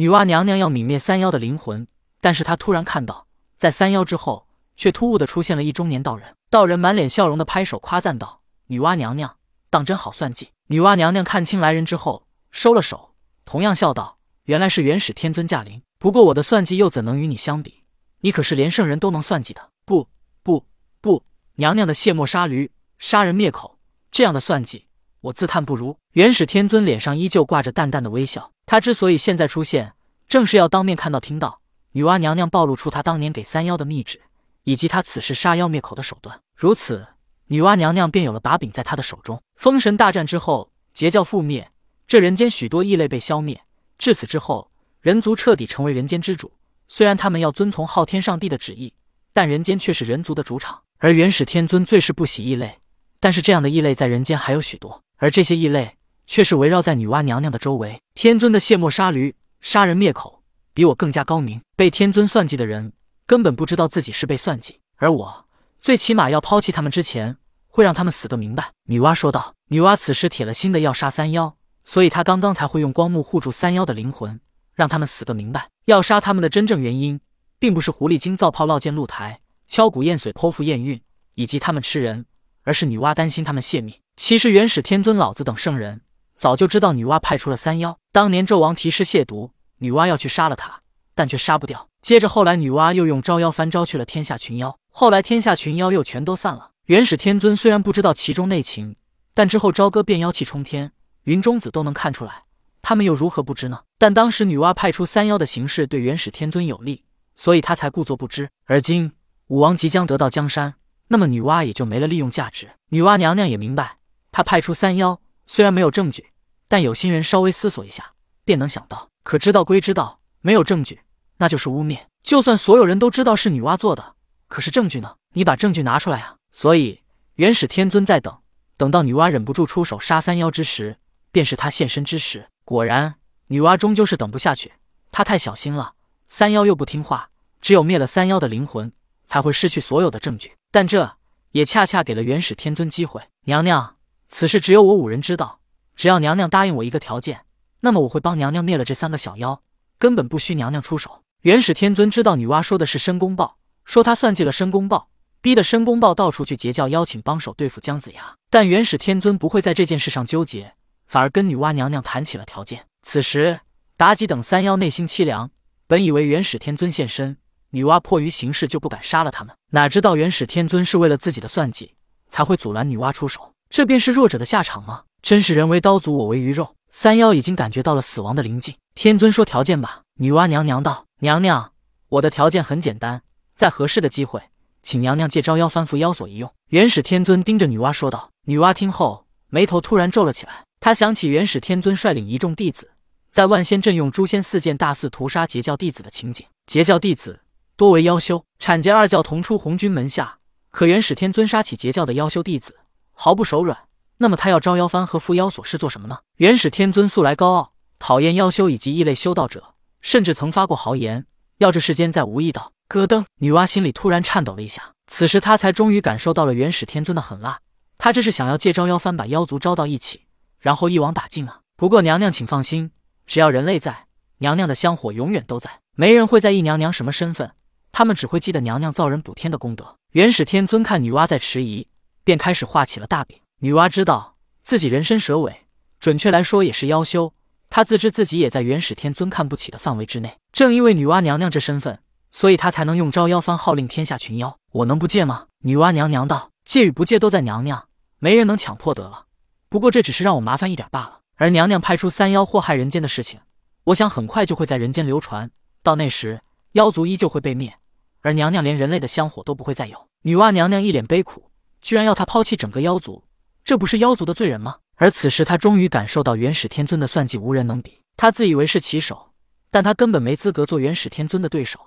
女娲娘娘要泯灭三妖的灵魂，但是她突然看到，在三妖之后，却突兀的出现了一中年道人。道人满脸笑容的拍手夸赞道：“女娲娘娘，当真好算计。”女娲娘娘看清来人之后，收了手，同样笑道：“原来是元始天尊驾临。不过我的算计又怎能与你相比？你可是连圣人都能算计的。不不不，娘娘的卸磨杀驴，杀人灭口，这样的算计，我自叹不如。”元始天尊脸上依旧挂着淡淡的微笑。他之所以现在出现，正是要当面看到、听到女娲娘娘暴露出她当年给三妖的密旨。以及她此时杀妖灭口的手段，如此，女娲娘娘便有了把柄在她的手中。封神大战之后，邪教覆灭，这人间许多异类被消灭。至此之后，人族彻底成为人间之主。虽然他们要遵从昊天上帝的旨意，但人间却是人族的主场。而元始天尊最是不喜异类，但是这样的异类在人间还有许多，而这些异类却是围绕在女娲娘娘的周围。天尊的卸磨杀驴、杀人灭口，比我更加高明。被天尊算计的人。根本不知道自己是被算计，而我最起码要抛弃他们之前，会让他们死个明白。”女娲说道。女娲此时铁了心的要杀三妖，所以她刚刚才会用光幕护住三妖的灵魂，让他们死个明白。要杀他们的真正原因，并不是狐狸精造炮烙剑露台、敲鼓验髓剖腹验孕，以及他们吃人，而是女娲担心他们泄密。其实元始天尊老子等圣人早就知道女娲派出了三妖，当年纣王提示亵渎，女娲要去杀了他，但却杀不掉。接着后来，女娲又用招妖幡招去了天下群妖。后来天下群妖又全都散了。元始天尊虽然不知道其中内情，但之后朝歌变妖气冲天，云中子都能看出来，他们又如何不知呢？但当时女娲派出三妖的形式对元始天尊有利，所以他才故作不知。而今武王即将得到江山，那么女娲也就没了利用价值。女娲娘娘也明白，她派出三妖虽然没有证据，但有心人稍微思索一下，便能想到。可知道归知道，没有证据。那就是污蔑。就算所有人都知道是女娲做的，可是证据呢？你把证据拿出来啊！所以元始天尊在等，等到女娲忍不住出手杀三妖之时，便是他现身之时。果然，女娲终究是等不下去，她太小心了。三妖又不听话，只有灭了三妖的灵魂，才会失去所有的证据。但这也恰恰给了元始天尊机会。娘娘，此事只有我五人知道。只要娘娘答应我一个条件，那么我会帮娘娘灭了这三个小妖，根本不需娘娘出手。元始天尊知道女娲说的是申公豹，说他算计了申公豹，逼得申公豹到处去截教，邀请帮手对付姜子牙。但元始天尊不会在这件事上纠结，反而跟女娲娘娘谈起了条件。此时，妲己等三妖内心凄凉，本以为元始天尊现身，女娲迫于形势就不敢杀了他们，哪知道元始天尊是为了自己的算计，才会阻拦女娲出手。这便是弱者的下场吗？真是人为刀俎，我为鱼肉。三妖已经感觉到了死亡的临近。天尊说条件吧。女娲娘娘道。娘娘，我的条件很简单，在合适的机会，请娘娘借招妖幡附妖锁一用。元始天尊盯着女娲说道。女娲听后，眉头突然皱了起来。她想起元始天尊率领一众弟子，在万仙阵用诛仙四剑大肆屠杀截教弟子的情景。截教弟子多为妖修，阐截二教同出红军门下，可元始天尊杀起截教的妖修弟子，毫不手软。那么他要招妖幡和缚妖锁是做什么呢？元始天尊素来高傲，讨厌妖修以及异类修道者。甚至曾发过豪言，要这世间再无异道。咯噔，女娲心里突然颤抖了一下。此时她才终于感受到了元始天尊的狠辣。他这是想要借招妖幡把妖族招到一起，然后一网打尽啊！不过娘娘请放心，只要人类在，娘娘的香火永远都在，没人会在意娘娘什么身份，他们只会记得娘娘造人补天的功德。元始天尊看女娲在迟疑，便开始画起了大饼。女娲知道自己人身蛇尾，准确来说也是妖修。她自知自己也在元始天尊看不起的范围之内，正因为女娲娘娘这身份，所以她才能用招妖幡号令天下群妖。我能不借吗？女娲娘娘道：“借与不借都在娘娘，没人能强迫得了。不过这只是让我麻烦一点罢了。而娘娘派出三妖祸害人间的事情，我想很快就会在人间流传。到那时，妖族依旧会被灭，而娘娘连人类的香火都不会再有。”女娲娘娘一脸悲苦，居然要她抛弃整个妖族，这不是妖族的罪人吗？而此时，他终于感受到元始天尊的算计无人能比。他自以为是棋手，但他根本没资格做元始天尊的对手，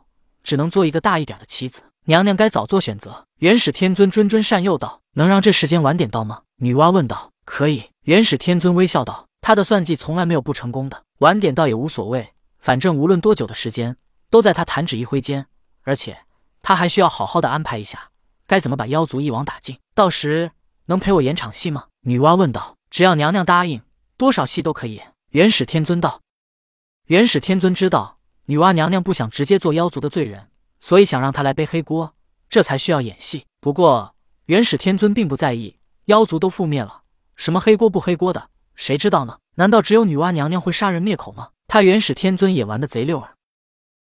只能做一个大一点的棋子。娘娘该早做选择。元始天尊谆谆善诱道：“能让这时间晚点到吗？”女娲问道。“可以。”元始天尊微笑道：“他的算计从来没有不成功的，晚点到也无所谓，反正无论多久的时间，都在他弹指一挥间。而且他还需要好好的安排一下，该怎么把妖族一网打尽。到时能陪我演场戏吗？”女娲问道。只要娘娘答应，多少戏都可以。元始天尊道。元始天尊知道女娲娘娘不想直接做妖族的罪人，所以想让她来背黑锅，这才需要演戏。不过元始天尊并不在意，妖族都覆灭了，什么黑锅不黑锅的，谁知道呢？难道只有女娲娘娘会杀人灭口吗？他元始天尊也玩的贼溜儿。